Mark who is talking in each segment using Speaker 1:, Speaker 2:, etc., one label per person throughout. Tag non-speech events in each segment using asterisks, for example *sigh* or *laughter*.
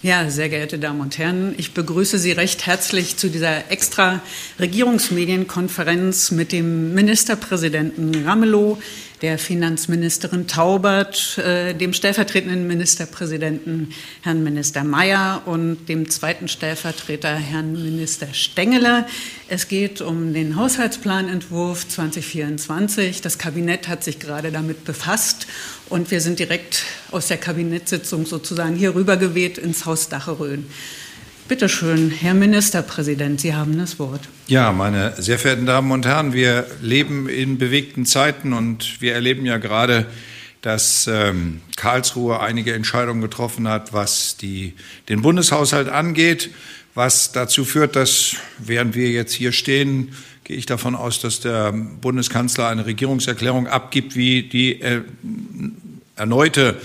Speaker 1: Ja, sehr geehrte Damen und Herren, ich begrüße Sie recht herzlich zu dieser extra Regierungsmedienkonferenz mit dem Ministerpräsidenten Ramelow, der Finanzministerin Taubert, äh, dem stellvertretenden Ministerpräsidenten Herrn Minister Mayer und dem zweiten Stellvertreter Herrn Minister Stengele. Es geht um den Haushaltsplanentwurf 2024. Das Kabinett hat sich gerade damit befasst und wir sind direkt aus der Kabinettssitzung sozusagen hier rübergeweht ins Haus Dacheröhn. Bitte schön, Herr Ministerpräsident, Sie haben das Wort.
Speaker 2: Ja, meine sehr verehrten Damen und Herren, wir leben in bewegten Zeiten und wir erleben ja gerade, dass ähm, Karlsruhe einige Entscheidungen getroffen hat, was die, den Bundeshaushalt angeht, was dazu führt, dass während wir jetzt hier stehen, gehe ich davon aus, dass der Bundeskanzler eine Regierungserklärung abgibt, wie die äh, erneute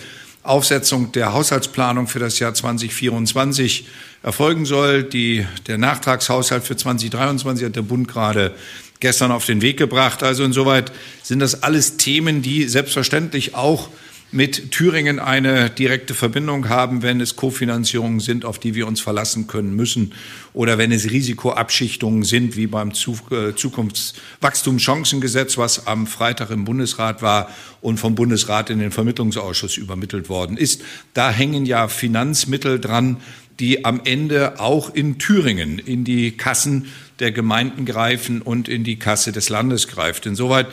Speaker 2: Aufsetzung der Haushaltsplanung für das Jahr 2024 erfolgen soll. Die, der Nachtragshaushalt für 2023 hat der Bund gerade gestern auf den Weg gebracht. Also insoweit sind das alles Themen, die selbstverständlich auch mit Thüringen eine direkte Verbindung haben, wenn es Kofinanzierungen sind, auf die wir uns verlassen können müssen, oder wenn es Risikoabschichtungen sind, wie beim äh, Zukunftswachstumschancengesetz, was am Freitag im Bundesrat war und vom Bundesrat in den Vermittlungsausschuss übermittelt worden ist. Da hängen ja Finanzmittel dran, die am Ende auch in Thüringen in die Kassen der Gemeinden greifen und in die Kasse des Landes greift. Insoweit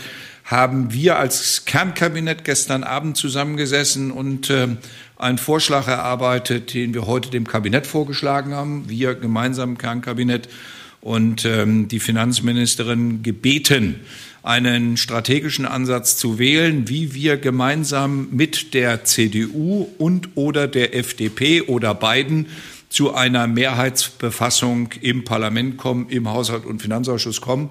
Speaker 2: haben wir als Kernkabinett gestern Abend zusammengesessen und äh, einen Vorschlag erarbeitet, den wir heute dem Kabinett vorgeschlagen haben, wir gemeinsam im Kernkabinett und ähm, die Finanzministerin gebeten, einen strategischen Ansatz zu wählen, wie wir gemeinsam mit der CDU und oder der FDP oder beiden zu einer Mehrheitsbefassung im Parlament kommen, im Haushalt- und Finanzausschuss kommen.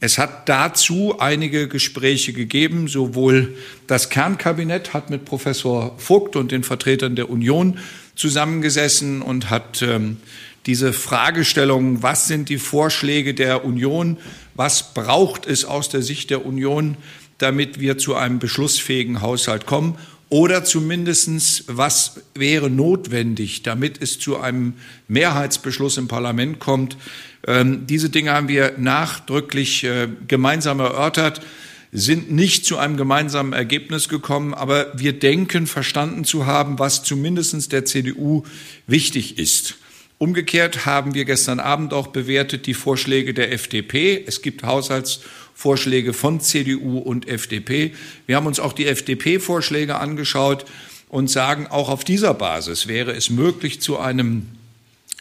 Speaker 2: Es hat dazu einige Gespräche gegeben. Sowohl das Kernkabinett hat mit Professor Vogt und den Vertretern der Union zusammengesessen und hat ähm, diese Fragestellung, was sind die Vorschläge der Union, was braucht es aus der Sicht der Union, damit wir zu einem beschlussfähigen Haushalt kommen oder zumindestens, was wäre notwendig, damit es zu einem Mehrheitsbeschluss im Parlament kommt. Ähm, diese Dinge haben wir nachdrücklich äh, gemeinsam erörtert, sind nicht zu einem gemeinsamen Ergebnis gekommen, aber wir denken verstanden zu haben, was zumindestens der CDU wichtig ist. Umgekehrt haben wir gestern Abend auch bewertet die Vorschläge der FDP. Es gibt Haushalts- Vorschläge von CDU und FDP. Wir haben uns auch die FDP-Vorschläge angeschaut und sagen, auch auf dieser Basis wäre es möglich, zu einem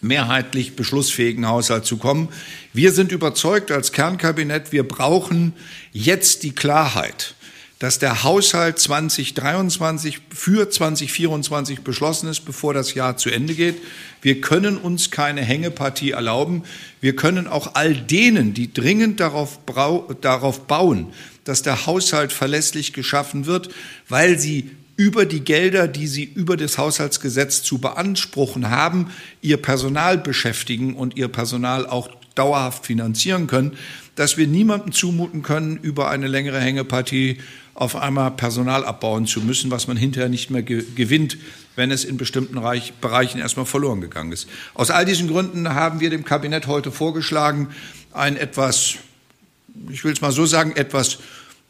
Speaker 2: mehrheitlich beschlussfähigen Haushalt zu kommen. Wir sind überzeugt als Kernkabinett, wir brauchen jetzt die Klarheit dass der Haushalt 2023 für 2024 beschlossen ist, bevor das Jahr zu Ende geht. Wir können uns keine Hängepartie erlauben. Wir können auch all denen, die dringend darauf, darauf bauen, dass der Haushalt verlässlich geschaffen wird, weil sie über die Gelder, die sie über das Haushaltsgesetz zu beanspruchen haben, ihr Personal beschäftigen und ihr Personal auch dauerhaft finanzieren können, dass wir niemandem zumuten können, über eine längere Hängepartie auf einmal Personal abbauen zu müssen, was man hinterher nicht mehr ge gewinnt, wenn es in bestimmten Reich Bereichen erstmal verloren gegangen ist. Aus all diesen Gründen haben wir dem Kabinett heute vorgeschlagen, einen etwas, ich will es mal so sagen, etwas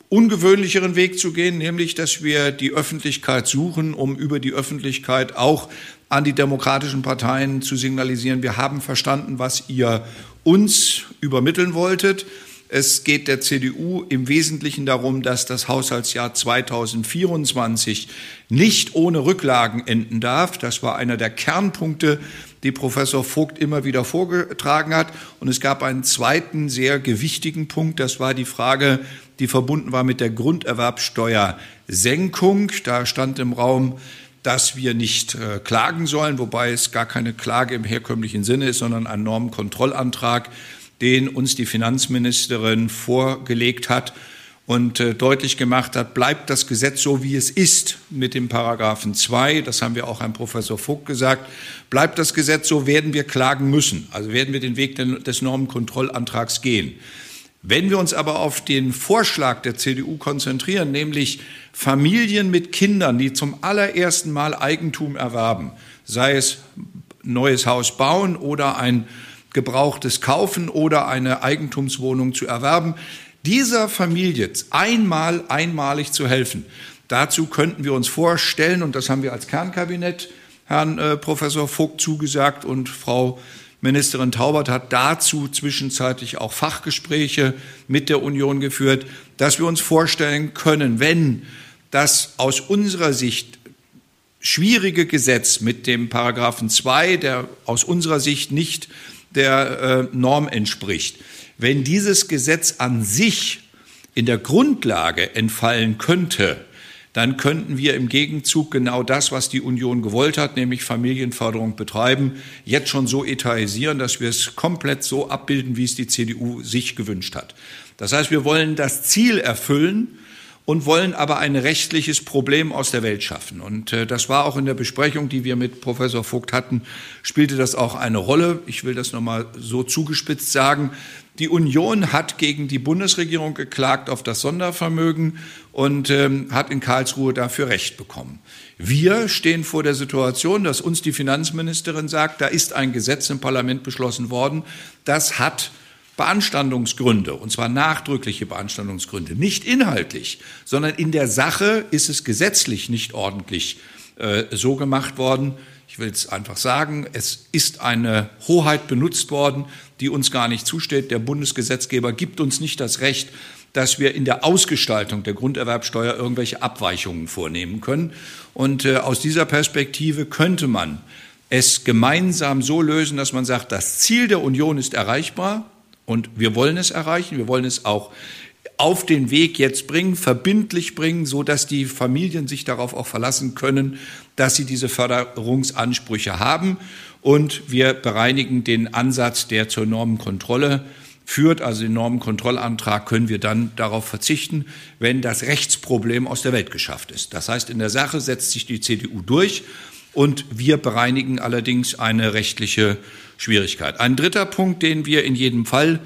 Speaker 2: ungewöhnlicheren Weg zu gehen, nämlich dass wir die Öffentlichkeit suchen, um über die Öffentlichkeit auch an die demokratischen Parteien zu signalisieren, wir haben verstanden, was ihr uns übermitteln wolltet. Es geht der CDU im Wesentlichen darum, dass das Haushaltsjahr 2024 nicht ohne Rücklagen enden darf. Das war einer der Kernpunkte, die Professor Vogt immer wieder vorgetragen hat. Und es gab einen zweiten sehr gewichtigen Punkt. Das war die Frage, die verbunden war mit der Grunderwerbsteuersenkung. Da stand im Raum, dass wir nicht äh, klagen sollen, wobei es gar keine Klage im herkömmlichen Sinne ist, sondern ein Normenkontrollantrag den uns die Finanzministerin vorgelegt hat und äh, deutlich gemacht hat, bleibt das Gesetz so, wie es ist mit dem Paragraphen 2, das haben wir auch Herrn Professor Vogt gesagt, bleibt das Gesetz so, werden wir klagen müssen. Also werden wir den Weg des Normenkontrollantrags gehen. Wenn wir uns aber auf den Vorschlag der CDU konzentrieren, nämlich Familien mit Kindern, die zum allerersten Mal Eigentum erwerben, sei es neues Haus bauen oder ein gebrauchtes kaufen oder eine Eigentumswohnung zu erwerben, dieser Familie einmal einmalig zu helfen. Dazu könnten wir uns vorstellen, und das haben wir als Kernkabinett Herrn äh, Professor Vogt zugesagt und Frau Ministerin Taubert hat dazu zwischenzeitlich auch Fachgespräche mit der Union geführt, dass wir uns vorstellen können, wenn das aus unserer Sicht schwierige Gesetz mit dem Paragraphen 2, der aus unserer Sicht nicht der äh, Norm entspricht, wenn dieses Gesetz an sich in der Grundlage entfallen könnte, dann könnten wir im Gegenzug genau das, was die Union gewollt hat, nämlich Familienförderung betreiben, jetzt schon so etatisieren, dass wir es komplett so abbilden, wie es die CDU sich gewünscht hat. Das heißt, wir wollen das Ziel erfüllen und wollen aber ein rechtliches Problem aus der Welt schaffen. Und äh, das war auch in der Besprechung, die wir mit Professor Vogt hatten, spielte das auch eine Rolle. Ich will das nochmal so zugespitzt sagen. Die Union hat gegen die Bundesregierung geklagt auf das Sondervermögen und ähm, hat in Karlsruhe dafür Recht bekommen. Wir stehen vor der Situation, dass uns die Finanzministerin sagt, da ist ein Gesetz im Parlament beschlossen worden, das hat Beanstandungsgründe, und zwar nachdrückliche Beanstandungsgründe, nicht inhaltlich, sondern in der Sache ist es gesetzlich nicht ordentlich äh, so gemacht worden, ich will es einfach sagen, es ist eine Hoheit benutzt worden, die uns gar nicht zusteht. Der Bundesgesetzgeber gibt uns nicht das Recht, dass wir in der Ausgestaltung der Grunderwerbsteuer irgendwelche Abweichungen vornehmen können. Und äh, aus dieser Perspektive könnte man es gemeinsam so lösen, dass man sagt, das Ziel der Union ist erreichbar und wir wollen es erreichen. Wir wollen es auch auf den Weg jetzt bringen, verbindlich bringen, so dass die Familien sich darauf auch verlassen können, dass sie diese Förderungsansprüche haben. Und wir bereinigen den Ansatz, der zur Normenkontrolle führt, also den Normenkontrollantrag, können wir dann darauf verzichten, wenn das Rechtsproblem aus der Welt geschafft ist. Das heißt, in der Sache setzt sich die CDU durch und wir bereinigen allerdings eine rechtliche Schwierigkeit. Ein dritter Punkt, den wir in jedem Fall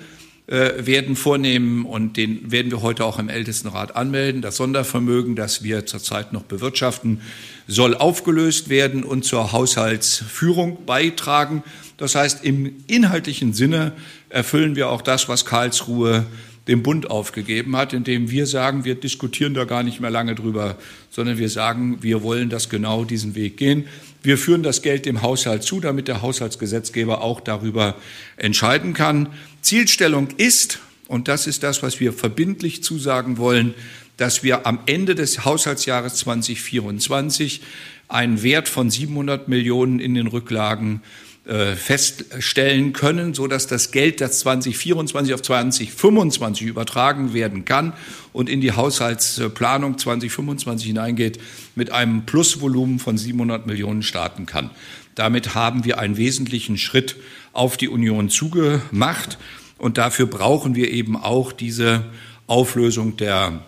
Speaker 2: äh, werden vornehmen und den werden wir heute auch im Ältestenrat anmelden. Das Sondervermögen, das wir zurzeit noch bewirtschaften, soll aufgelöst werden und zur Haushaltsführung beitragen. Das heißt, im inhaltlichen Sinne erfüllen wir auch das, was Karlsruhe dem Bund aufgegeben hat, indem wir sagen, wir diskutieren da gar nicht mehr lange drüber, sondern wir sagen, wir wollen das genau diesen Weg gehen. Wir führen das Geld dem Haushalt zu, damit der Haushaltsgesetzgeber auch darüber entscheiden kann. Zielstellung ist, und das ist das, was wir verbindlich zusagen wollen, dass wir am Ende des Haushaltsjahres 2024 einen Wert von 700 Millionen in den Rücklagen feststellen können, so dass das Geld, das 2024 auf 2025 übertragen werden kann und in die Haushaltsplanung 2025 hineingeht, mit einem Plusvolumen von 700 Millionen starten kann. Damit haben wir einen wesentlichen Schritt auf die Union zugemacht und dafür brauchen wir eben auch diese Auflösung der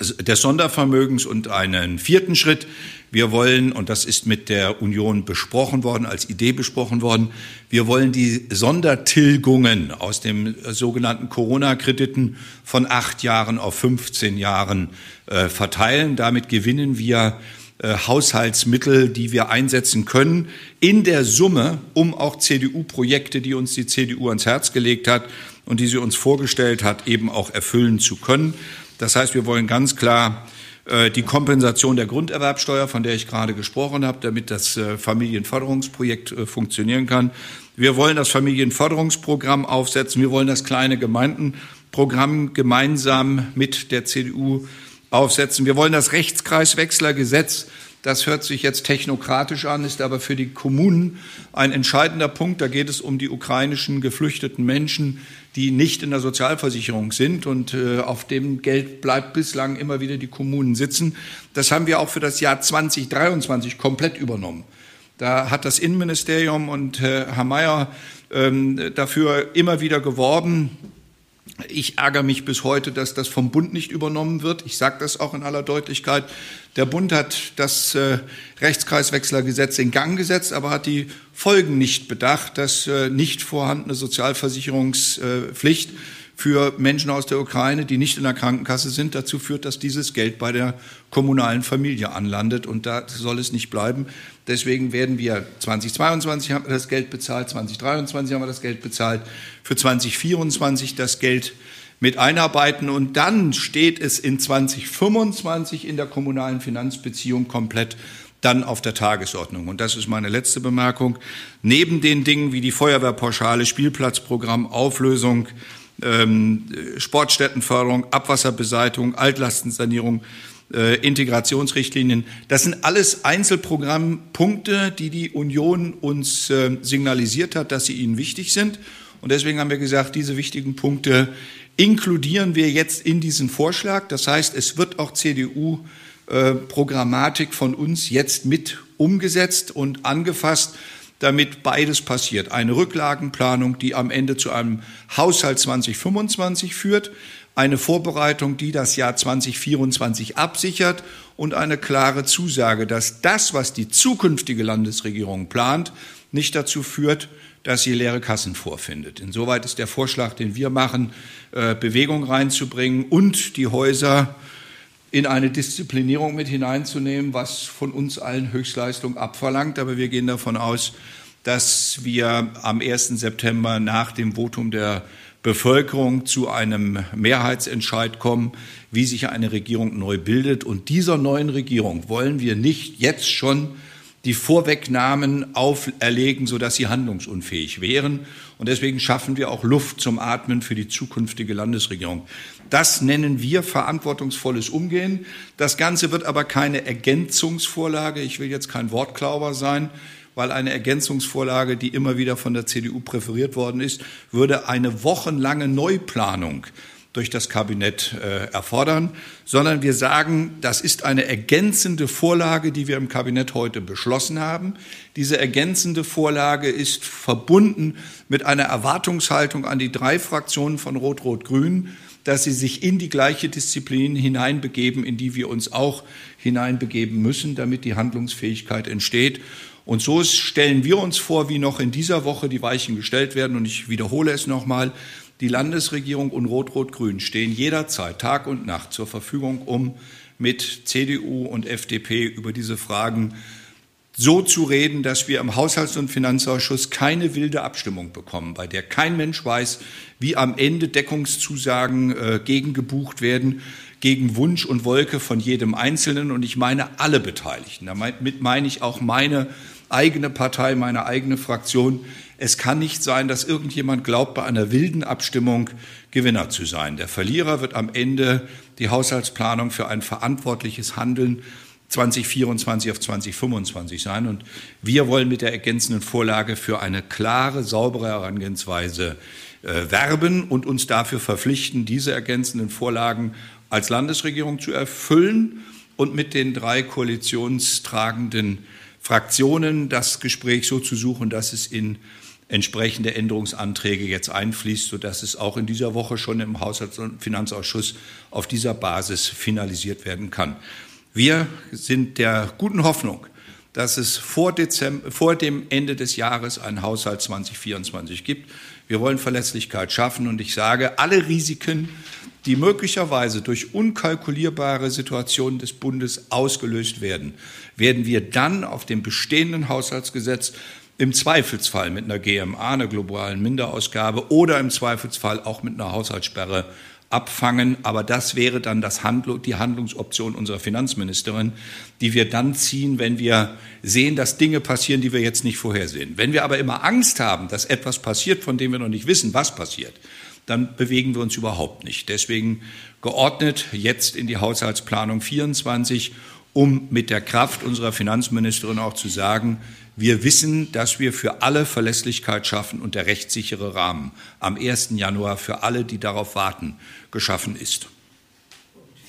Speaker 2: des Sondervermögens und einen vierten Schritt. Wir wollen, und das ist mit der Union besprochen worden, als Idee besprochen worden, wir wollen die Sondertilgungen aus dem sogenannten Corona-Krediten von acht Jahren auf 15 Jahren äh, verteilen. Damit gewinnen wir äh, Haushaltsmittel, die wir einsetzen können, in der Summe, um auch CDU-Projekte, die uns die CDU ans Herz gelegt hat und die sie uns vorgestellt hat, eben auch erfüllen zu können. Das heißt, wir wollen ganz klar die Kompensation der Grunderwerbsteuer, von der ich gerade gesprochen habe, damit das äh, Familienförderungsprojekt äh, funktionieren kann. Wir wollen das Familienförderungsprogramm aufsetzen. Wir wollen das kleine Gemeindenprogramm gemeinsam mit der CDU aufsetzen. Wir wollen das Rechtskreiswechslergesetz das hört sich jetzt technokratisch an, ist aber für die Kommunen ein entscheidender Punkt. Da geht es um die ukrainischen geflüchteten Menschen, die nicht in der Sozialversicherung sind und äh, auf dem Geld bleibt bislang immer wieder die Kommunen sitzen. Das haben wir auch für das Jahr 2023 komplett übernommen. Da hat das Innenministerium und äh, Herr Mayer ähm, dafür immer wieder geworben, ich ärgere mich bis heute, dass das vom Bund nicht übernommen wird. Ich sage das auch in aller Deutlichkeit. Der Bund hat das äh, Rechtskreiswechslergesetz in Gang gesetzt, aber hat die Folgen nicht bedacht, dass äh, nicht vorhandene Sozialversicherungspflicht für Menschen aus der Ukraine, die nicht in der Krankenkasse sind, dazu führt, dass dieses Geld bei der kommunalen Familie anlandet. Und da soll es nicht bleiben. Deswegen werden wir 2022 haben wir das Geld bezahlt, 2023 haben wir das Geld bezahlt, für 2024 das Geld mit einarbeiten. Und dann steht es in 2025 in der kommunalen Finanzbeziehung komplett dann auf der Tagesordnung. Und das ist meine letzte Bemerkung. Neben den Dingen wie die Feuerwehrpauschale, Spielplatzprogramm, Auflösung, ähm, Sportstättenförderung, Abwasserbeseitigung, Altlastensanierung, äh, Integrationsrichtlinien. Das sind alles Einzelprogrammpunkte, die die Union uns äh, signalisiert hat, dass sie ihnen wichtig sind. Und deswegen haben wir gesagt, diese wichtigen Punkte inkludieren wir jetzt in diesen Vorschlag. Das heißt, es wird auch CDU äh, von uns jetzt mit umgesetzt und angefasst, damit beides passiert. Eine Rücklagenplanung, die am Ende zu einem Haushalt 2025 führt, eine Vorbereitung, die das Jahr 2024 absichert und eine klare Zusage, dass das, was die zukünftige Landesregierung plant, nicht dazu führt, dass sie leere Kassen vorfindet. Insoweit ist der Vorschlag, den wir machen, äh, Bewegung reinzubringen und die Häuser in eine Disziplinierung mit hineinzunehmen, was von uns allen Höchstleistung abverlangt. Aber wir gehen davon aus, dass wir am 1. September nach dem Votum der Bevölkerung zu einem Mehrheitsentscheid kommen, wie sich eine Regierung neu bildet. Und dieser neuen Regierung wollen wir nicht jetzt schon die Vorwegnahmen auferlegen, sodass sie handlungsunfähig wären. Und deswegen schaffen wir auch Luft zum Atmen für die zukünftige Landesregierung. Das nennen wir verantwortungsvolles Umgehen. Das Ganze wird aber keine Ergänzungsvorlage. Ich will jetzt kein Wortklauber sein, weil eine Ergänzungsvorlage, die immer wieder von der CDU präferiert worden ist, würde eine wochenlange Neuplanung durch das Kabinett äh, erfordern, sondern wir sagen, das ist eine ergänzende Vorlage, die wir im Kabinett heute beschlossen haben. Diese ergänzende Vorlage ist verbunden mit einer Erwartungshaltung an die drei Fraktionen von Rot-Rot-Grün, dass sie sich in die gleiche Disziplin hineinbegeben, in die wir uns auch hineinbegeben müssen, damit die Handlungsfähigkeit entsteht. Und so stellen wir uns vor, wie noch in dieser Woche die Weichen gestellt werden. Und ich wiederhole es nochmal. Die Landesregierung und Rot-Rot-Grün stehen jederzeit, Tag und Nacht zur Verfügung, um mit CDU und FDP über diese Fragen so zu reden, dass wir im Haushalts- und Finanzausschuss keine wilde Abstimmung bekommen, bei der kein Mensch weiß, wie am Ende Deckungszusagen äh, gegengebucht werden, gegen Wunsch und Wolke von jedem Einzelnen. Und ich meine alle Beteiligten. Damit meine ich auch meine eigene Partei, meine eigene Fraktion. Es kann nicht sein, dass irgendjemand glaubt, bei einer wilden Abstimmung Gewinner zu sein. Der Verlierer wird am Ende die Haushaltsplanung für ein verantwortliches Handeln 2024 auf 2025 sein. Und wir wollen mit der ergänzenden Vorlage für eine klare, saubere Herangehensweise äh, werben und uns dafür verpflichten, diese ergänzenden Vorlagen als Landesregierung zu erfüllen und mit den drei koalitionstragenden Fraktionen das Gespräch so zu suchen, dass es in entsprechende Änderungsanträge jetzt einfließt, sodass es auch in dieser Woche schon im Haushalts- und Finanzausschuss auf dieser Basis finalisiert werden kann. Wir sind der guten Hoffnung, dass es vor, Dezember, vor dem Ende des Jahres einen Haushalt 2024 gibt. Wir wollen Verlässlichkeit schaffen und ich sage, alle Risiken, die möglicherweise durch unkalkulierbare Situationen des Bundes ausgelöst werden, werden wir dann auf dem bestehenden Haushaltsgesetz im Zweifelsfall mit einer GMA, einer globalen Minderausgabe oder im Zweifelsfall auch mit einer Haushaltssperre abfangen. Aber das wäre dann das Handl die Handlungsoption unserer Finanzministerin, die wir dann ziehen, wenn wir sehen, dass Dinge passieren, die wir jetzt nicht vorhersehen. Wenn wir aber immer Angst haben, dass etwas passiert, von dem wir noch nicht wissen, was passiert, dann bewegen wir uns überhaupt nicht. Deswegen geordnet jetzt in die Haushaltsplanung 24, um mit der Kraft unserer Finanzministerin auch zu sagen, wir wissen, dass wir für alle Verlässlichkeit schaffen und der rechtssichere Rahmen am 1. Januar für alle, die darauf warten, geschaffen ist.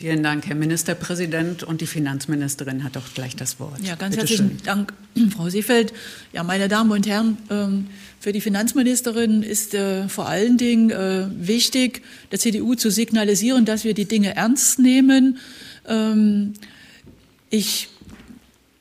Speaker 1: Vielen Dank, Herr Ministerpräsident. Und die Finanzministerin hat auch gleich das Wort.
Speaker 3: Ja, ganz Bitte herzlichen schön. Dank, *clears throat* Frau Seefeld. Ja, meine Damen und Herren, ähm, für die Finanzministerin ist äh, vor allen Dingen äh, wichtig, der CDU zu signalisieren, dass wir die Dinge ernst nehmen. Ähm, ich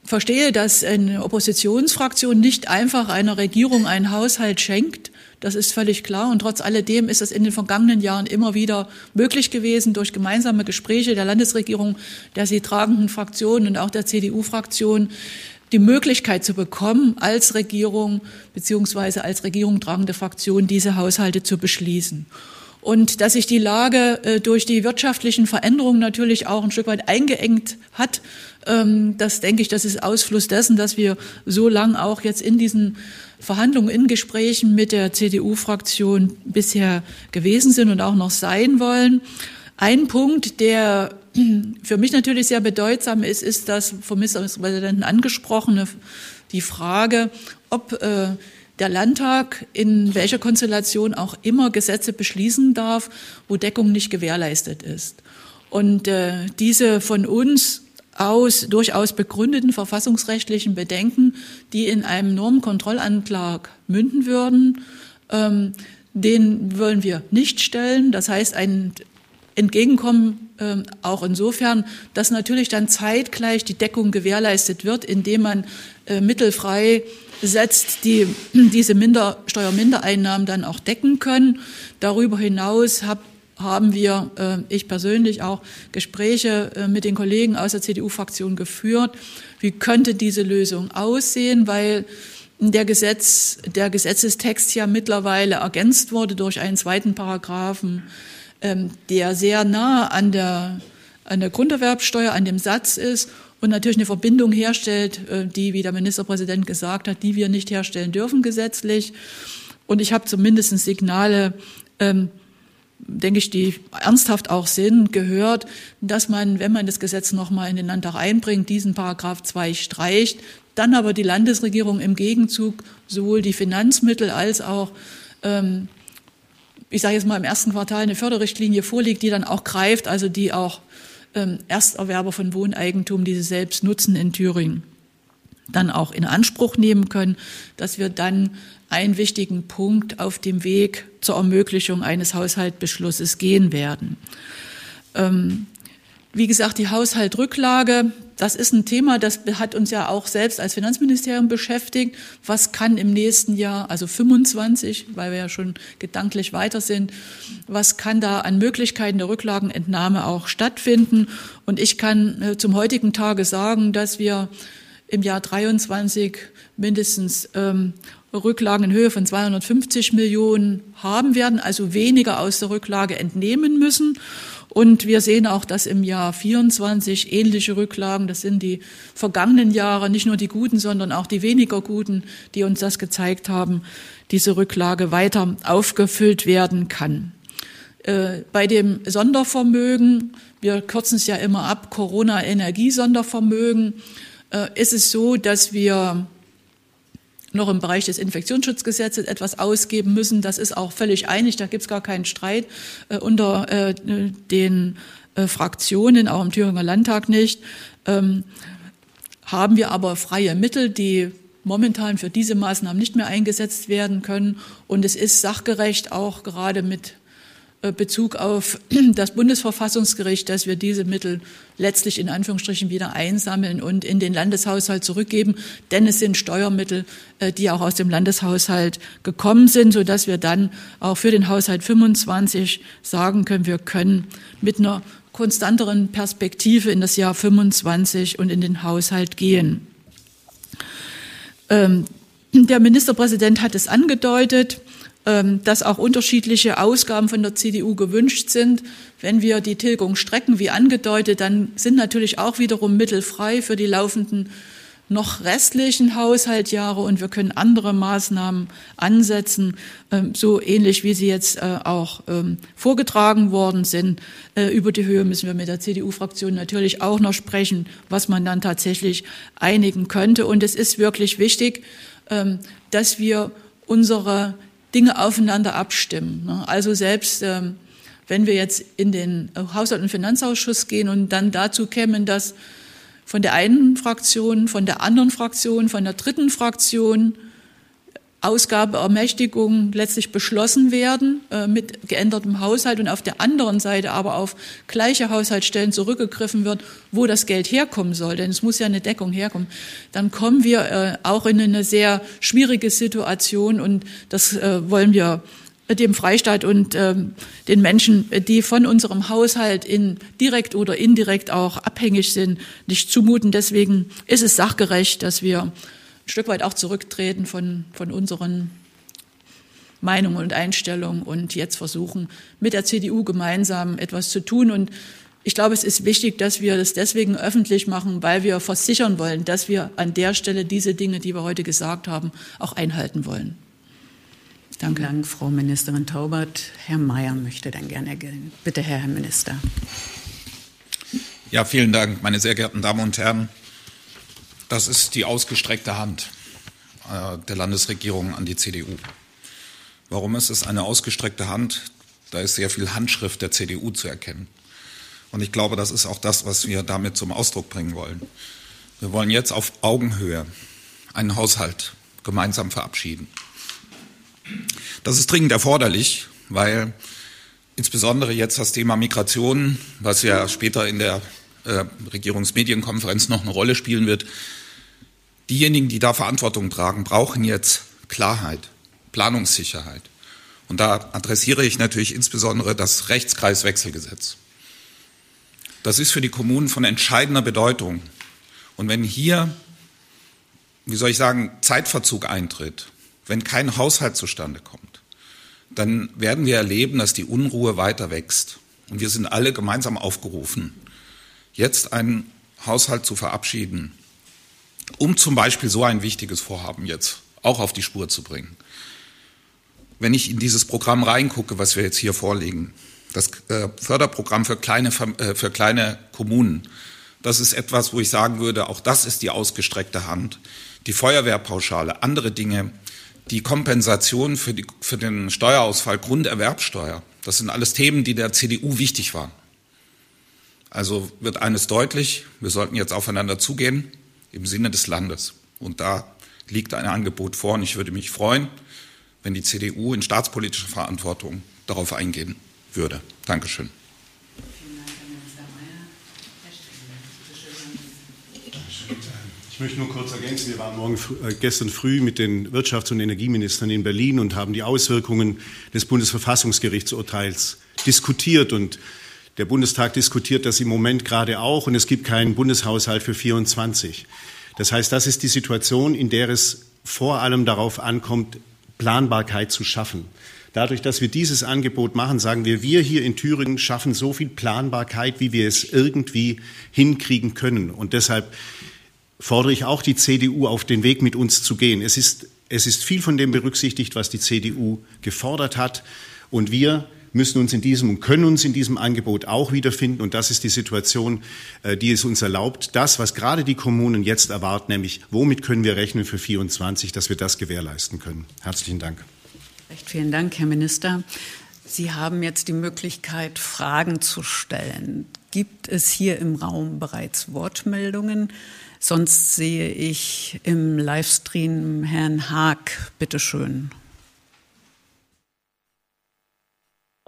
Speaker 3: verstehe, dass eine Oppositionsfraktion nicht einfach einer Regierung einen Haushalt schenkt, Das ist völlig klar. Und trotz alledem ist es in den vergangenen Jahren immer wieder möglich gewesen, durch gemeinsame Gespräche der Landesregierung, der sie tragenden Fraktionen und auch der CDU-Fraktion, die Möglichkeit zu bekommen, als Regierung beziehungsweise als Regierung tragende Fraktion diese Haushalte zu beschließen. Und dass sich die Lage äh, durch die wirtschaftlichen Veränderungen natürlich auch ein Stück weit eingeengt hat, ähm, das denke ich, das ist Ausfluss dessen, dass wir so lang auch jetzt in diesen Verhandlungen, in Gesprächen mit der CDU-Fraktion bisher gewesen sind und auch noch sein wollen. Ein Punkt, der für mich natürlich sehr bedeutsam ist, ist das vom Ministerpräsidenten angesprochene, die Frage, ob äh, der Landtag in welcher Konstellation auch immer Gesetze beschließen darf, wo Deckung nicht gewährleistet ist. Und äh, diese von uns aus durchaus begründeten verfassungsrechtlichen Bedenken, die in einem Normkontrollantrag münden würden, ähm, den wollen wir nicht stellen. Das heißt, ein Entgegenkommen äh, auch insofern, dass natürlich dann zeitgleich die Deckung gewährleistet wird, indem man äh, mittelfrei setzt, die *clears throat* diese Minder, Steuermindereinnahmen dann auch decken können. Darüber hinaus hab, haben wir, äh, ich persönlich auch, Gespräche äh, mit den Kollegen aus der CDU-Fraktion geführt. Wie könnte diese Lösung aussehen? Weil der, Gesetz, der Gesetzestext ja mittlerweile ergänzt wurde durch einen zweiten Paragraphen, ähm, der sehr nah an der, an der Grunderwerbsteuer, an dem Satz ist und natürlich eine Verbindung herstellt, äh, die, wie der Ministerpräsident gesagt hat, die wir nicht herstellen dürfen gesetzlich. Und ich habe zumindest Signale, ähm, denke ich, die ernsthaft auch sind, gehört, dass man, wenn man das Gesetz nochmal in den Landtag einbringt, diesen Paragraph 2 streicht, dann aber die Landesregierung im Gegenzug sowohl die Finanzmittel als auch ähm, ich sage jetzt mal im ersten Quartal eine Förderrichtlinie vorliegt, die dann auch greift, also die auch ähm, Ersterwerber von Wohneigentum, die sie selbst nutzen in Thüringen, dann auch in Anspruch nehmen können, dass wir dann einen wichtigen Punkt auf dem Weg zur Ermöglichung eines Haushaltsbeschlusses gehen werden. Ähm, wie gesagt, die Haushaltrücklage, das ist ein Thema, das hat uns ja auch selbst als Finanzministerium beschäftigt. Was kann im nächsten Jahr, also 25, weil wir ja schon gedanklich weiter sind, was kann da an Möglichkeiten der Rücklagenentnahme auch stattfinden? Und ich kann äh, zum heutigen Tage sagen, dass wir im Jahr 23 mindestens ähm, Rücklagen in Höhe von 250 Millionen haben werden, also weniger aus der Rücklage entnehmen müssen. Und wir sehen auch, dass im Jahr 24 ähnliche Rücklagen, das sind die vergangenen Jahre, nicht nur die guten, sondern auch die weniger guten, die uns das gezeigt haben, diese Rücklage weiter aufgefüllt werden kann. Äh, bei dem Sondervermögen, wir kürzen es ja immer ab, Corona-Energie-Sondervermögen, äh, ist es so, dass wir noch im Bereich des Infektionsschutzgesetzes etwas ausgeben müssen. Das ist auch völlig einig, da gibt es gar keinen Streit äh, unter äh, den äh, Fraktionen, auch im Thüringer Landtag nicht. Ähm, haben wir aber freie Mittel, die momentan für diese Maßnahmen nicht mehr eingesetzt werden können. Und es ist sachgerecht auch gerade mit Bezug auf *clears throat* das Bundesverfassungsgericht, dass wir diese Mittel letztlich in Anführungsstrichen wieder einsammeln und in den Landeshaushalt zurückgeben. Denn es sind Steuermittel, äh, die auch aus dem Landeshaushalt gekommen sind, sodass wir dann auch für den Haushalt 25 sagen können, wir können mit einer konstanteren Perspektive in das Jahr 25 und in den Haushalt gehen. Ähm, der Ministerpräsident hat es angedeutet. Ähm, dass auch unterschiedliche Ausgaben von der CDU gewünscht sind. Wenn wir die Tilgung strecken, wie angedeutet, dann sind natürlich auch wiederum Mittel frei für die laufenden noch restlichen Haushaltjahre und wir können andere Maßnahmen ansetzen, ähm, so ähnlich wie sie jetzt äh, auch ähm, vorgetragen worden sind. Äh, über die Höhe müssen wir mit der CDU-Fraktion natürlich auch noch sprechen, was man dann tatsächlich einigen könnte. Und es ist wirklich wichtig, dass wir unsere Dinge aufeinander abstimmen. Ne? Also selbst ähm, wenn wir jetzt in den Haushalt- und Finanzausschuss gehen und dann dazu kämen, dass von der einen Fraktion, von der anderen Fraktion, von der dritten Fraktion Ausgabeermächtigungen letztlich beschlossen werden äh, mit geändertem Haushalt und auf der anderen Seite aber auf gleiche Haushaltsstellen zurückgegriffen wird, wo das Geld herkommen soll, denn es muss ja eine Deckung herkommen, dann kommen wir äh, auch in eine sehr schwierige Situation und das äh, wollen wir dem Freistaat und ähm, den Menschen, die von unserem Haushalt in direkt oder indirekt auch abhängig sind, nicht zumuten. Deswegen ist es sachgerecht, dass wir ein Stück weit auch zurücktreten von, von unseren Meinungen und Einstellungen und jetzt versuchen, mit der CDU gemeinsam etwas zu tun. Und ich glaube, es ist wichtig, dass wir das deswegen öffentlich machen, weil wir versichern wollen, dass wir an der Stelle diese Dinge, die wir heute gesagt haben, auch einhalten wollen.
Speaker 1: Danke. Vielen Dank, Frau Ministerin Taubert. Herr Mayer möchte dann gerne ergänzen. Bitte, Herr, Herr Minister.
Speaker 4: Ja, vielen Dank, meine sehr geehrten Damen und Herren. Das ist die ausgestreckte Hand äh, der Landesregierung an die CDU. Warum ist es eine ausgestreckte Hand? Da ist sehr viel Handschrift der CDU zu erkennen. Und ich glaube, das ist auch das, was wir damit zum Ausdruck bringen wollen. Wir wollen jetzt auf Augenhöhe einen Haushalt gemeinsam verabschieden. Das ist dringend erforderlich, weil insbesondere jetzt das Thema Migration, was ja später in der äh, Regierungsmedienkonferenz noch eine Rolle spielen wird, diejenigen, die da Verantwortung tragen, brauchen jetzt Klarheit, Planungssicherheit. Und da adressiere ich natürlich insbesondere das Rechtskreiswechselgesetz. Das ist für die Kommunen von entscheidender Bedeutung. Und wenn hier, wie soll ich sagen, Zeitverzug eintritt, wenn kein Haushalt zustande kommt, dann werden wir erleben, dass die Unruhe weiter wächst. Und wir sind alle gemeinsam aufgerufen, jetzt einen Haushalt zu verabschieden, um zum Beispiel so ein wichtiges Vorhaben jetzt auch auf die Spur zu bringen. Wenn ich in dieses Programm reingucke, was wir jetzt hier vorlegen, das äh, Förderprogramm für kleine, äh, für kleine Kommunen, das ist etwas, wo ich sagen würde, auch das ist die ausgestreckte Hand. Die Feuerwehrpauschale, andere Dinge, die Kompensation für, die, für den Steuerausfall, Grunderwerbsteuer, das sind alles Themen, die der CDU wichtig waren. Also wird eines deutlich, wir sollten jetzt aufeinander zugehen im Sinne des Landes. Und da liegt ein Angebot vor und ich würde mich freuen, wenn die CDU in staatspolitischer Verantwortung darauf eingehen würde. Dankeschön.
Speaker 5: Ich möchte nur kurz ergänzen, wir waren morgen, äh, gestern früh mit den Wirtschafts- und Energieministern in Berlin und haben die Auswirkungen des Bundesverfassungsgerichtsurteils diskutiert. Und der Bundestag diskutiert das im Moment gerade auch und es gibt keinen Bundeshaushalt für 24. Das heißt, das ist die Situation, in der es vor allem darauf ankommt, Planbarkeit zu schaffen. Dadurch, dass wir dieses Angebot machen, sagen wir, wir hier in Thüringen schaffen so viel Planbarkeit, wie wir es irgendwie hinkriegen können. Und deshalb fordere ich auch die CDU auf den Weg mit uns zu gehen. Es ist, es ist viel von dem berücksichtigt, was die CDU gefordert hat. Und wir müssen uns in diesem und können uns in diesem Angebot auch wiederfinden. Und das ist die Situation, äh, die es uns erlaubt, das, was gerade die Kommunen jetzt erwarten, nämlich womit können wir rechnen für 24, dass wir das gewährleisten können. Herzlichen Dank.
Speaker 1: Recht vielen Dank, Herr Minister. Sie haben jetzt die Möglichkeit, Fragen zu stellen. Gibt es hier im Raum bereits Wortmeldungen? Sonst sehe ich im Livestream Herrn Haag. Bitte schön.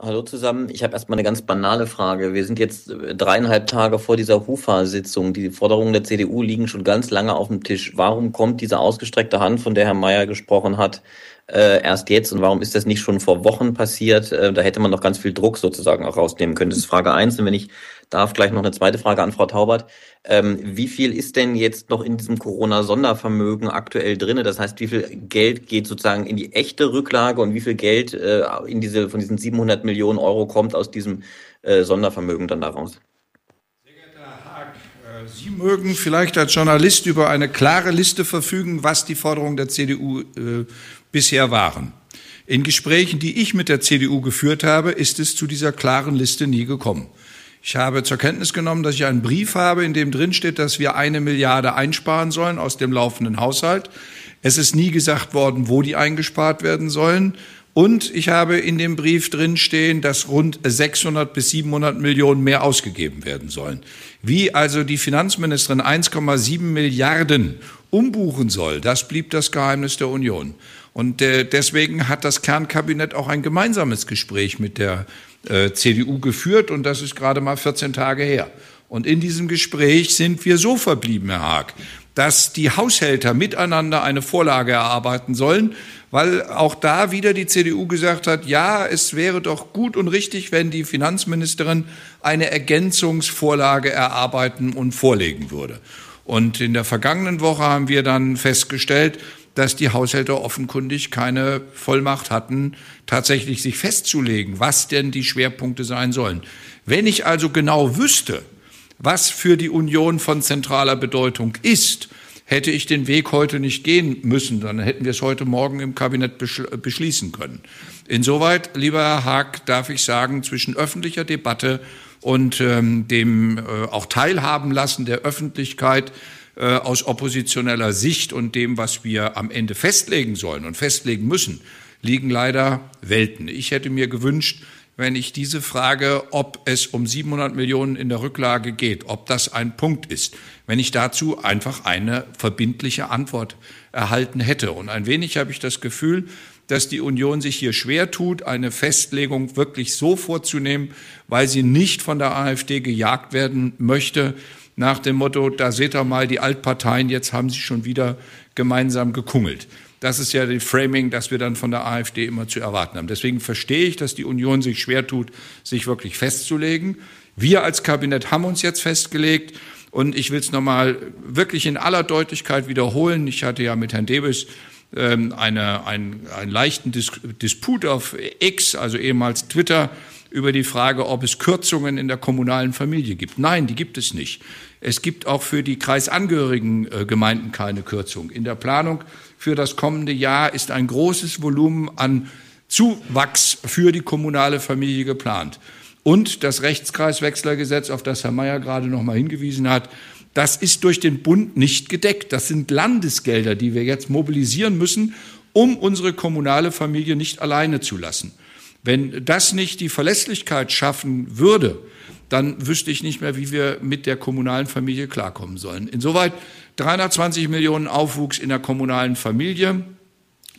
Speaker 6: Hallo zusammen. Ich habe erstmal eine ganz banale Frage. Wir sind jetzt äh, dreieinhalb Tage vor dieser HUFA-Sitzung. Die Forderungen der CDU liegen schon ganz lange auf dem Tisch. Warum kommt diese ausgestreckte Hand, von der Herr Mayer gesprochen hat, äh, erst jetzt und warum ist das nicht schon vor Wochen passiert? Äh, da hätte man noch ganz viel Druck sozusagen auch rausnehmen können. Das ist Frage eins. Und wenn ich darf, gleich noch eine zweite Frage an Frau Taubert. Ähm, wie viel ist denn jetzt noch in diesem Corona-Sondervermögen aktuell drin? Das heißt, wie viel Geld geht sozusagen in die echte Rücklage und wie viel Geld äh, in diese, von diesen 700 Millionen Euro kommt aus diesem äh, Sondervermögen dann daraus?
Speaker 2: Äh, Sie mögen vielleicht als Journalist über eine klare Liste verfügen, was die Forderungen der CDU äh, bisher waren. In Gesprächen, die ich mit der CDU geführt habe, ist es zu dieser klaren Liste nie gekommen. Ich habe zur Kenntnis genommen, dass ich einen Brief habe, in dem drin steht, dass wir eine Milliarde einsparen sollen aus dem laufenden Haushalt. Es ist nie gesagt worden, wo die eingespart werden sollen. Und ich habe in dem Brief drin stehen, dass rund 600 bis 700 Millionen mehr ausgegeben werden sollen. Wie also die Finanzministerin 1,7 Milliarden umbuchen soll, das blieb das Geheimnis der Union. Und äh, deswegen hat das Kernkabinett auch ein gemeinsames Gespräch mit der äh, CDU geführt und das ist gerade mal 14 Tage her. Und in diesem Gespräch sind wir so verblieben, Herr Haag, dass die Haushälter miteinander eine Vorlage erarbeiten sollen, weil auch da wieder die CDU gesagt hat, ja, es wäre doch gut und richtig, wenn die Finanzministerin eine Ergänzungsvorlage erarbeiten und vorlegen würde. Und in der vergangenen Woche haben wir dann festgestellt, dass die Haushälter offenkundig keine Vollmacht hatten, tatsächlich sich festzulegen, was denn die Schwerpunkte sein sollen. Wenn ich also genau wüsste, was für die Union von zentraler Bedeutung ist, hätte ich den Weg heute nicht gehen müssen, dann hätten wir es heute Morgen im Kabinett beschließen können. Insoweit, lieber Herr Haag, darf ich sagen, zwischen öffentlicher Debatte und ähm, dem äh, auch Teilhaben lassen der Öffentlichkeit äh, aus oppositioneller Sicht und dem, was wir am Ende festlegen sollen und festlegen müssen, liegen leider Welten. Ich hätte mir gewünscht, wenn ich diese Frage, ob es um 700 Millionen in der Rücklage geht, ob das ein Punkt ist, wenn ich dazu einfach eine verbindliche Antwort erhalten hätte. Und ein wenig habe ich das Gefühl, dass die Union sich hier schwer tut, eine Festlegung wirklich so vorzunehmen, weil sie nicht von der AfD gejagt werden möchte, nach dem Motto, da seht ihr mal die Altparteien, jetzt haben sie schon wieder gemeinsam gekungelt. Das ist ja das Framing, das wir dann von der AfD immer zu erwarten haben. Deswegen verstehe ich, dass die Union sich schwer tut, sich wirklich festzulegen. Wir als Kabinett haben uns jetzt festgelegt. Und ich will es nochmal wirklich in aller Deutlichkeit wiederholen. Ich hatte ja mit Herrn Debes ähm, eine, einen, einen leichten Dis Disput auf X, also ehemals Twitter, über die Frage, ob es Kürzungen in der kommunalen Familie gibt. Nein, die gibt es nicht. Es gibt auch für die kreisangehörigen äh, Gemeinden keine Kürzung. In der Planung für das kommende Jahr ist ein großes Volumen an Zuwachs für die kommunale Familie geplant. Und das Rechtskreiswechslergesetz, auf das Herr Mayer gerade noch mal hingewiesen hat, das ist durch den Bund nicht gedeckt. Das sind Landesgelder, die wir jetzt mobilisieren müssen, um unsere kommunale Familie nicht alleine zu lassen. Wenn das nicht die Verlässlichkeit schaffen würde, dann wüsste ich nicht mehr, wie wir mit der kommunalen Familie klarkommen sollen. Insoweit 320 Millionen Aufwuchs in der kommunalen Familie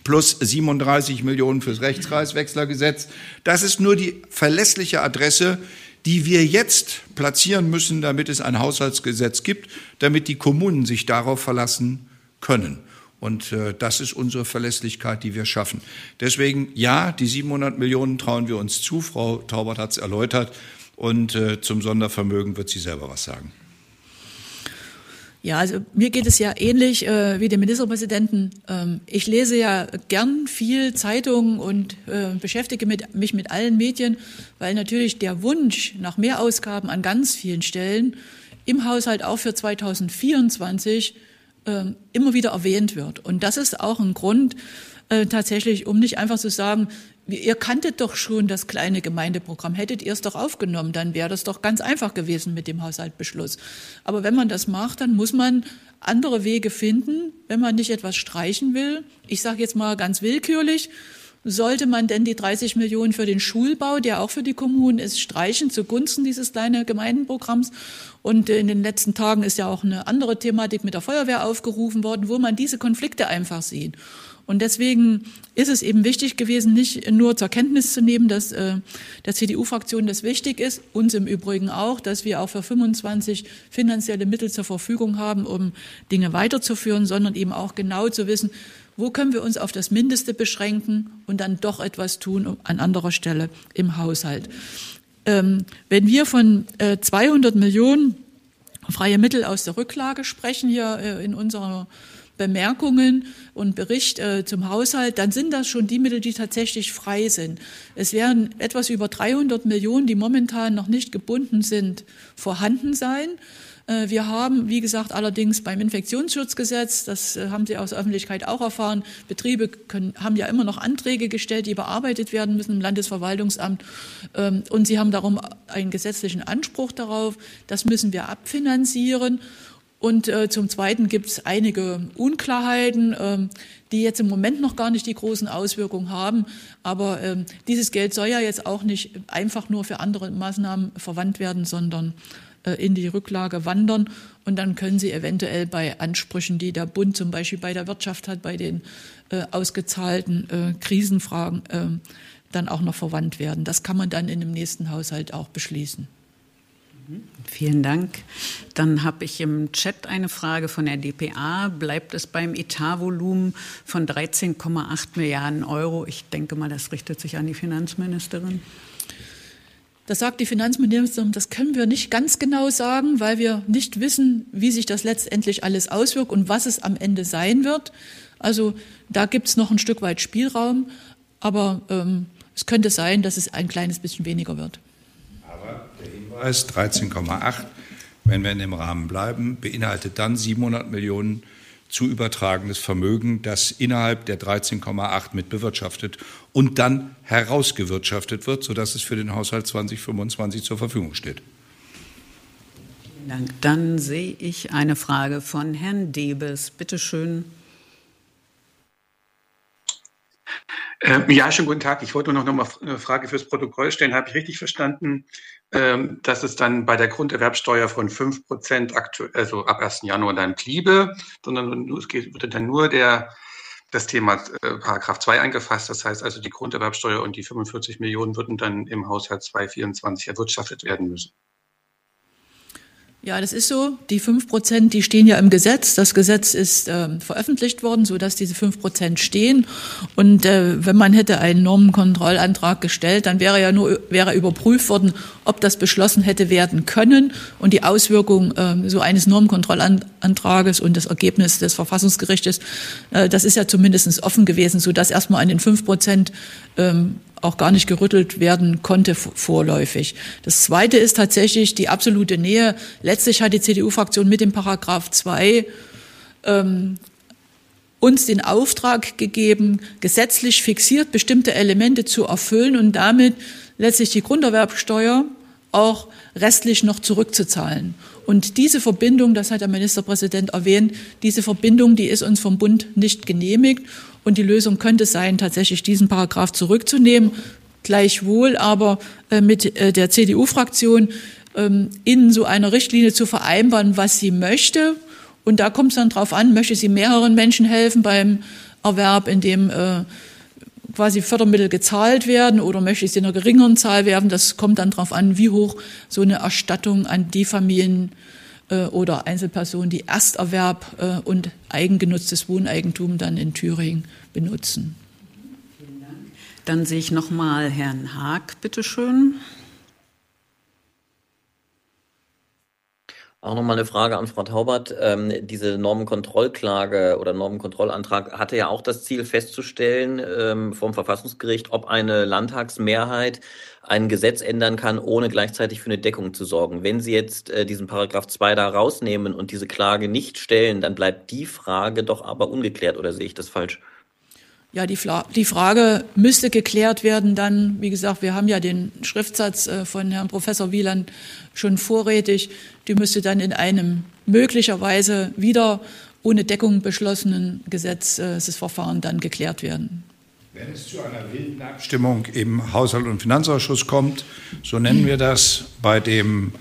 Speaker 2: plus 37 Millionen fürs Rechtskreiswechslergesetz. Das ist nur die verlässliche Adresse, die wir jetzt platzieren müssen, damit es ein Haushaltsgesetz gibt, damit die Kommunen sich darauf verlassen können. Und äh, das ist unsere Verlässlichkeit, die wir schaffen. Deswegen, ja, die 700 Millionen trauen wir uns zu. Frau Taubert hat es erläutert. Und äh, zum Sondervermögen wird sie selber was sagen.
Speaker 3: Ja, also mir geht es ja ähnlich äh, wie dem Ministerpräsidenten. Ähm, ich lese ja gern viel Zeitungen und äh, beschäftige mit, mich mit allen Medien, weil natürlich der Wunsch nach Mehrausgaben an ganz vielen Stellen im Haushalt auch für 2024 äh, immer wieder erwähnt wird. Und das ist auch ein Grund äh, tatsächlich, um nicht einfach zu sagen, ihr kanntet doch schon das kleine Gemeindeprogramm, hättet ihr es doch aufgenommen, dann wäre das doch ganz einfach gewesen mit dem Haushaltbeschluss. Aber wenn man das macht, dann muss man andere Wege finden, wenn man nicht etwas streichen will. Ich sage jetzt mal ganz willkürlich, sollte man denn die 30 Millionen für den Schulbau, der auch für die Kommunen ist, streichen zugunsten dieses kleinen Gemeindenprogramms? Und in den letzten Tagen ist ja auch eine andere Thematik mit der Feuerwehr aufgerufen worden, wo man diese Konflikte einfach sieht. Und deswegen ist es eben wichtig gewesen, nicht nur zur Kenntnis zu nehmen, dass äh, der CDU-Fraktion das wichtig ist, uns im Übrigen auch, dass wir auch für 25 finanzielle Mittel zur Verfügung haben, um Dinge weiterzuführen, sondern eben auch genau zu wissen, wo können wir uns auf das Mindeste beschränken und dann doch etwas tun an anderer Stelle im Haushalt. Ähm, wenn wir von äh, 200 Millionen freie Mittel aus der Rücklage sprechen hier äh, in unserer Bemerkungen und Bericht äh, zum Haushalt, dann sind das schon die Mittel, die tatsächlich frei sind. Es werden etwas über 300 Millionen, die momentan noch nicht gebunden sind, vorhanden sein. Äh, wir haben, wie gesagt, allerdings beim Infektionsschutzgesetz, das äh, haben Sie aus der Öffentlichkeit auch erfahren, Betriebe können, haben ja immer noch Anträge gestellt, die bearbeitet werden müssen im Landesverwaltungsamt. Ähm, und sie haben darum einen gesetzlichen Anspruch darauf. Das müssen wir abfinanzieren. Und äh, zum Zweiten gibt es einige Unklarheiten, ähm, die jetzt im Moment noch gar nicht die großen Auswirkungen haben. Aber ähm, dieses Geld soll ja jetzt auch nicht einfach nur für andere Maßnahmen verwandt werden, sondern in die Rücklage wandern. Und dann können sie eventuell bei Ansprüchen, die der Bund zum Beispiel bei der Wirtschaft hat, bei den ausgezahlten Krisenfragen, dann auch noch verwandt werden. Das kann man dann in dem nächsten Haushalt auch beschließen.
Speaker 1: Vielen Dank. Dann habe ich im Chat eine Frage von der DPA. Bleibt es beim Etatvolumen von 13,8 Milliarden Euro? Ich denke mal, das richtet sich an die Finanzministerin.
Speaker 3: Das sagt die Finanzministerin, das können wir nicht ganz genau sagen, weil wir nicht wissen, wie sich das letztendlich alles auswirkt und was es am Ende sein wird. Also da gibt es noch ein Stück weit Spielraum, aber ähm, es könnte sein, dass es ein kleines bisschen weniger wird.
Speaker 2: Aber der Hinweis 13,8, wenn wir in dem Rahmen bleiben, beinhaltet dann 700 Millionen zu übertragenes Vermögen, das innerhalb der 13,8 mit bewirtschaftet und dann herausgewirtschaftet wird, sodass es für den Haushalt 2025 zur Verfügung steht.
Speaker 1: Vielen Dank. Dann sehe ich eine Frage von Herrn Debes. Bitte schön.
Speaker 7: Ähm, ja, schönen guten Tag. Ich wollte nur noch mal eine Frage fürs Protokoll stellen. Habe ich richtig verstanden, ähm, dass es dann bei der Grunderwerbsteuer von 5 Prozent, also ab 1. Januar dann bliebe, sondern es wird dann nur der, das Thema äh, Paragraph 2 eingefasst. Das heißt also, die Grunderwerbsteuer und die 45 Millionen würden dann im Haushalt 2024 erwirtschaftet werden müssen.
Speaker 3: Ja, das ist so. Die fünf Prozent, die stehen ja im Gesetz. Das Gesetz ist äh, veröffentlicht worden, so dass diese fünf Prozent stehen. Und äh, wenn man hätte einen Normenkontrollantrag gestellt, dann wäre ja nur wäre überprüft worden, ob das beschlossen hätte werden können und die Auswirkung äh, so eines Normenkontrollantrages und das Ergebnis des Verfassungsgerichtes, äh, das ist ja zumindest offen gewesen, so dass erstmal an den fünf Prozent ähm, auch gar nicht gerüttelt werden konnte vorläufig. Das Zweite ist tatsächlich die absolute Nähe. Letztlich hat die CDU-Fraktion mit dem Paragraph 2 ähm, uns den Auftrag gegeben, gesetzlich fixiert bestimmte Elemente zu erfüllen und damit letztlich die Grunderwerbsteuer auch restlich noch zurückzuzahlen. Und diese Verbindung, das hat der Ministerpräsident erwähnt, diese Verbindung, die ist uns vom Bund nicht genehmigt. Und die Lösung könnte sein, tatsächlich diesen Paragraph zurückzunehmen, gleichwohl aber äh, mit äh, der CDU-Fraktion ähm, in so einer Richtlinie zu vereinbaren, was sie möchte. Und da kommt es dann darauf an, möchte sie mehreren Menschen helfen beim Erwerb, in dem äh, quasi Fördermittel gezahlt werden oder möchte sie in einer geringeren Zahl werben. Das kommt dann darauf an, wie hoch so eine Erstattung an die Familien äh, oder Einzelpersonen, die Ersterwerb äh, und eigengenutztes Wohneigentum dann in Thüringen benutzen.
Speaker 1: Dann sehe ich noch mal Herrn Haag, bitte schön.
Speaker 6: Auch nochmal eine Frage an Frau Taubert. Ähm, diese Normenkontrollklage oder Normenkontrollantrag hatte ja auch das Ziel festzustellen ähm, vom Verfassungsgericht, ob eine Landtagsmehrheit ein Gesetz ändern kann, ohne gleichzeitig für eine Deckung zu sorgen. Wenn Sie jetzt äh, diesen Paragraph 2 da rausnehmen und diese Klage nicht stellen, dann bleibt die Frage doch aber ungeklärt, oder sehe ich das falsch?
Speaker 3: Ja, die, die, Frage müsste geklärt werden dann, wie gesagt, wir haben ja den Schriftsatz äh, von Herrn Professor Wieland schon vorrätig, die müsste dann in einem möglicherweise wieder ohne Deckung beschlossenen Gesetzesverfahren dann geklärt werden.
Speaker 2: Wenn es zu einer wilden Abstimmung im Haushalt- und Finanzausschuss kommt, so nennen wir das, bei dem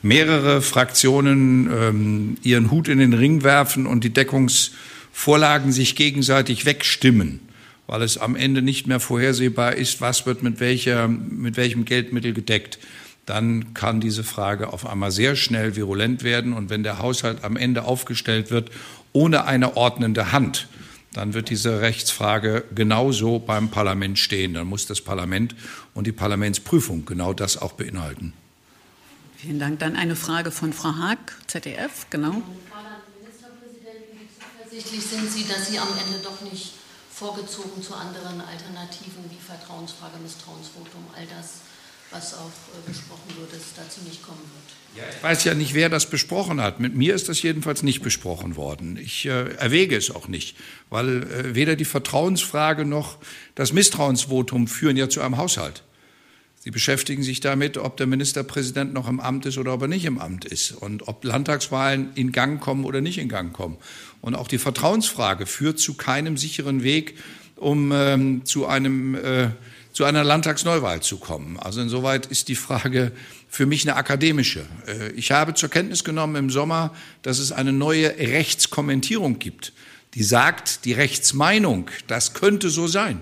Speaker 2: mehrere Fraktionen ähm, ihren Hut in den Ring werfen und die Deckungsvorlagen sich gegenseitig wegstimmen, weil es am Ende nicht mehr vorhersehbar ist, was wird mit, welcher, mit welchem Geldmittel gedeckt. Dann kann diese Frage auf einmal sehr schnell virulent werden. Und wenn der Haushalt am Ende aufgestellt wird ohne eine ordnende Hand, dann wird diese Rechtsfrage genauso beim Parlament stehen. Dann muss das Parlament und die Parlamentsprüfung genau das auch beinhalten.
Speaker 1: Vielen Dank. Dann eine Frage von Frau Haag, ZDF, genau.
Speaker 8: Frau Ministerpräsidentin, wie zuversichtlich sind Sie, dass Sie am Ende doch nicht vorgezogen zu anderen Alternativen wie Vertrauensfrage, Misstrauensvotum, all das, was auch äh, besprochen wird, es dazu nicht kommen wird.
Speaker 2: Ja, ich weiß ja nicht, wer das besprochen hat. Mit mir ist das jedenfalls nicht besprochen worden. Ich äh, erwäge es auch nicht, weil äh, weder die Vertrauensfrage noch das Misstrauensvotum führen ja zu einem Haushalt. Sie beschäftigen sich damit, ob der Ministerpräsident noch im Amt ist oder ob er nicht im Amt ist und ob Landtagswahlen in Gang kommen oder nicht in Gang kommen. Und auch die Vertrauensfrage führt zu keinem sicheren Weg, um ähm, zu einem äh, zu einer Landtagsneuwahl zu kommen. Also insoweit ist die Frage für mich eine akademische. Äh, ich habe zur Kenntnis genommen im Sommer, dass es eine neue Rechtskommentierung gibt, die sagt, die Rechtsmeinung, das könnte so sein.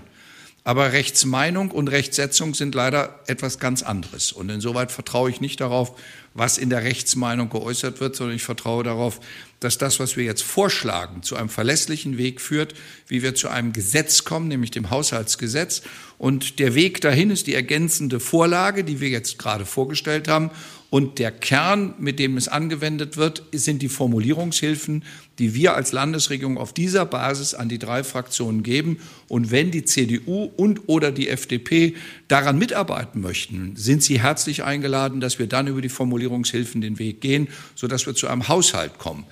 Speaker 2: Aber Rechtsmeinung und Rechtssetzung sind leider etwas ganz anderes. Und insoweit vertraue ich nicht darauf, was in der Rechtsmeinung geäußert wird, sondern ich vertraue darauf, dass das, was wir jetzt vorschlagen, zu einem verlässlichen Weg führt, wie wir zu einem Gesetz kommen, nämlich dem Haushaltsgesetz. Und der Weg dahin ist die ergänzende Vorlage, die wir jetzt gerade vorgestellt haben. Und der Kern, mit dem es angewendet wird, sind die Formulierungshilfen, die wir als Landesregierung auf dieser Basis an die drei Fraktionen geben. Und wenn die CDU und oder die FDP daran mitarbeiten möchten, sind sie herzlich eingeladen, dass wir dann über die Formulierungshilfen den Weg gehen, sodass wir zu einem Haushalt kommen.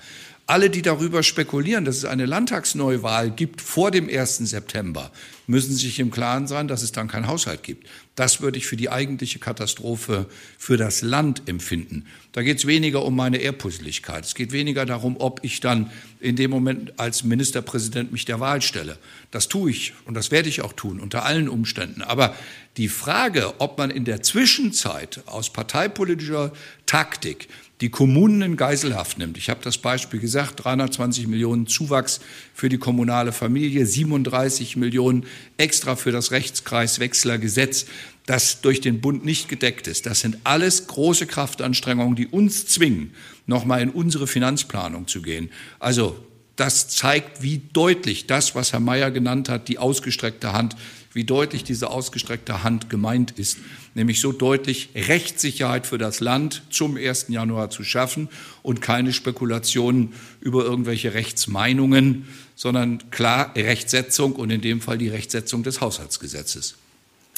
Speaker 2: Alle, die darüber spekulieren, dass es eine Landtagsneuwahl gibt vor dem 1. September, müssen sich im Klaren sein, dass es dann keinen Haushalt gibt. Das würde ich für die eigentliche Katastrophe für das Land empfinden. Da geht es weniger um meine Ehrpusseligkeit. Es geht weniger darum, ob ich dann in dem Moment als Ministerpräsident mich der Wahl stelle. Das tue ich und das werde ich auch tun, unter allen Umständen. Aber die Frage, ob man in der Zwischenzeit aus parteipolitischer Taktik die Kommunen in Geiselhaft nimmt. Ich habe das Beispiel gesagt, 320 Millionen Zuwachs für die kommunale Familie, 37 Millionen extra für das Rechtskreiswechslergesetz, das durch den Bund nicht gedeckt ist. Das sind alles große Kraftanstrengungen, die uns zwingen, nochmal in unsere Finanzplanung zu gehen. Also das zeigt, wie deutlich das, was Herr Mayer genannt hat, die ausgestreckte Hand, wie deutlich diese ausgestreckte Hand gemeint ist, nämlich so deutlich Rechtssicherheit für das Land zum 1. Januar zu schaffen und keine Spekulationen über irgendwelche Rechtsmeinungen, sondern klar Rechtsetzung und in dem Fall die Rechtsetzung des Haushaltsgesetzes.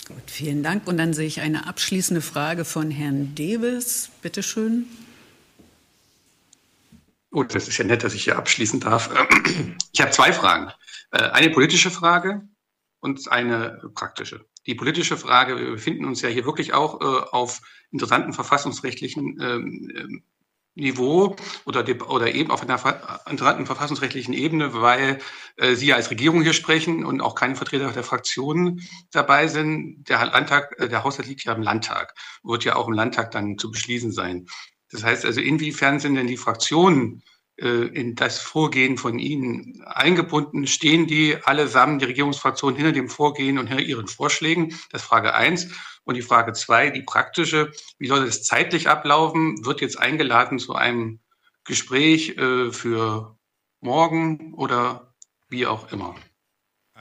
Speaker 1: Gut, vielen Dank. Und dann sehe ich eine abschließende Frage von Herrn Dewes. Bitte schön.
Speaker 7: Gut, das ist ja nett, dass ich hier abschließen darf. Ich habe zwei Fragen. Äh, eine politische Frage und eine praktische. Die politische Frage, wir befinden uns ja hier wirklich auch äh, auf interessanten verfassungsrechtlichen ähm, ähm Niveau oder, oder eben auf einer interessanten verfassungsrechtlichen Ebene, weil äh, Sie als Regierung hier sprechen und auch keine Vertreter der Fraktionen dabei sind. Der Landtag, äh, der Haushalt liegt ja im Landtag, wird ja auch im Landtag dann zu beschließen sein. Das heißt also, inwiefern sind denn die Fraktionen äh, in das Vorgehen von Ihnen eingebunden? Stehen die allesamt, die Regierungsfraktionen, hinter dem Vorgehen und hinter Ihren Vorschlägen? Das ist Frage eins. Und die Frage zwei, die praktische, wie soll das zeitlich ablaufen? Wird jetzt eingeladen zu einem Gespräch äh, für morgen oder wie auch immer?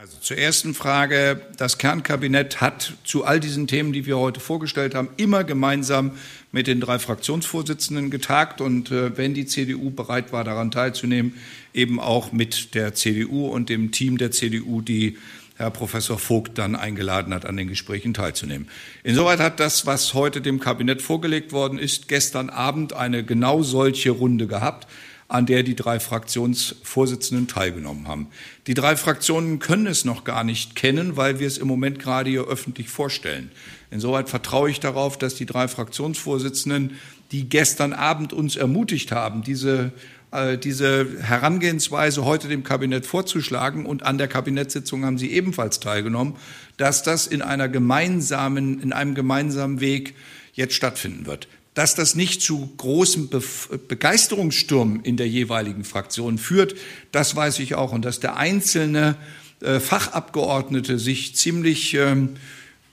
Speaker 2: Also zur ersten Frage. Das Kernkabinett hat zu all diesen Themen, die wir heute vorgestellt haben, immer gemeinsam mit den drei Fraktionsvorsitzenden getagt und äh, wenn die CDU bereit war, daran teilzunehmen, eben auch mit der CDU und dem Team der CDU, die Herr Professor Vogt dann eingeladen hat, an den Gesprächen teilzunehmen. Insoweit hat das, was heute dem Kabinett vorgelegt worden ist, gestern Abend eine genau solche Runde gehabt an der die drei Fraktionsvorsitzenden teilgenommen haben. Die drei Fraktionen können es noch gar nicht kennen, weil wir es im Moment gerade hier öffentlich vorstellen. Insoweit vertraue ich darauf, dass die drei Fraktionsvorsitzenden, die gestern Abend uns ermutigt haben, diese äh, diese Herangehensweise heute dem Kabinett vorzuschlagen und an der Kabinettssitzung haben Sie ebenfalls teilgenommen, dass das in einer gemeinsamen, in einem gemeinsamen Weg jetzt stattfinden wird. Dass das nicht zu großen Be Begeisterungssturm in der jeweiligen Fraktion führt, das weiß ich auch. Und dass der einzelne äh, Fachabgeordnete sich ziemlich ähm,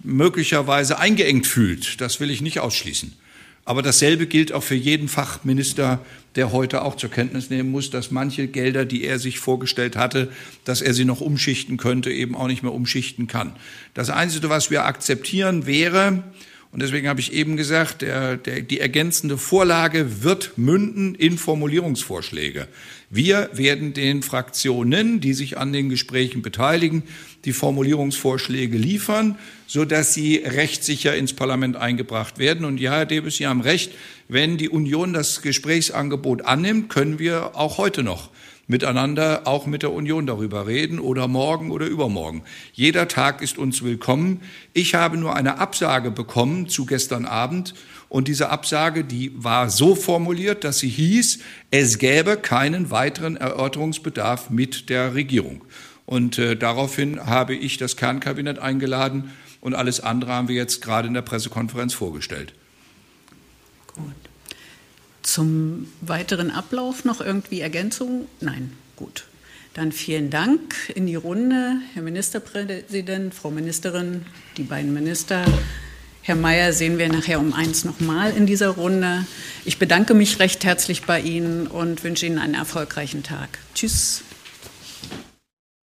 Speaker 2: möglicherweise eingeengt fühlt, das will ich nicht ausschließen. Aber dasselbe gilt auch für jeden Fachminister, der heute auch zur Kenntnis nehmen muss, dass manche Gelder, die er sich vorgestellt hatte, dass er sie noch umschichten könnte, eben auch nicht mehr umschichten kann. Das Einzige, was wir akzeptieren, wäre, und deswegen habe ich eben gesagt, der, der, die ergänzende Vorlage wird münden in Formulierungsvorschläge. Wir werden den Fraktionen, die sich an den Gesprächen beteiligen, die Formulierungsvorschläge liefern, so dass sie rechtssicher ins Parlament eingebracht werden. Und ja, Herr Debes, Sie haben recht. Wenn die Union das Gesprächsangebot annimmt, können wir auch heute noch miteinander auch mit der Union darüber reden oder morgen oder übermorgen. Jeder Tag ist uns willkommen. Ich habe nur eine Absage bekommen zu gestern Abend und diese Absage, die war so formuliert, dass sie hieß, es gäbe keinen weiteren Erörterungsbedarf mit der Regierung. Und äh, daraufhin habe ich das Kernkabinett eingeladen, Und alles andere haben wir jetzt gerade in der Pressekonferenz vorgestellt.
Speaker 1: Zum weiteren Ablauf noch irgendwie Ergänzungen? Nein, gut. Dann vielen Dank in die Runde, Herr Ministerpräsident, Frau Ministerin, die beiden Minister. Herr Mayer sehen wir nachher um eins nochmal in dieser Runde. Ich bedanke mich recht herzlich bei Ihnen und wünsche Ihnen einen erfolgreichen Tag. Tschüss.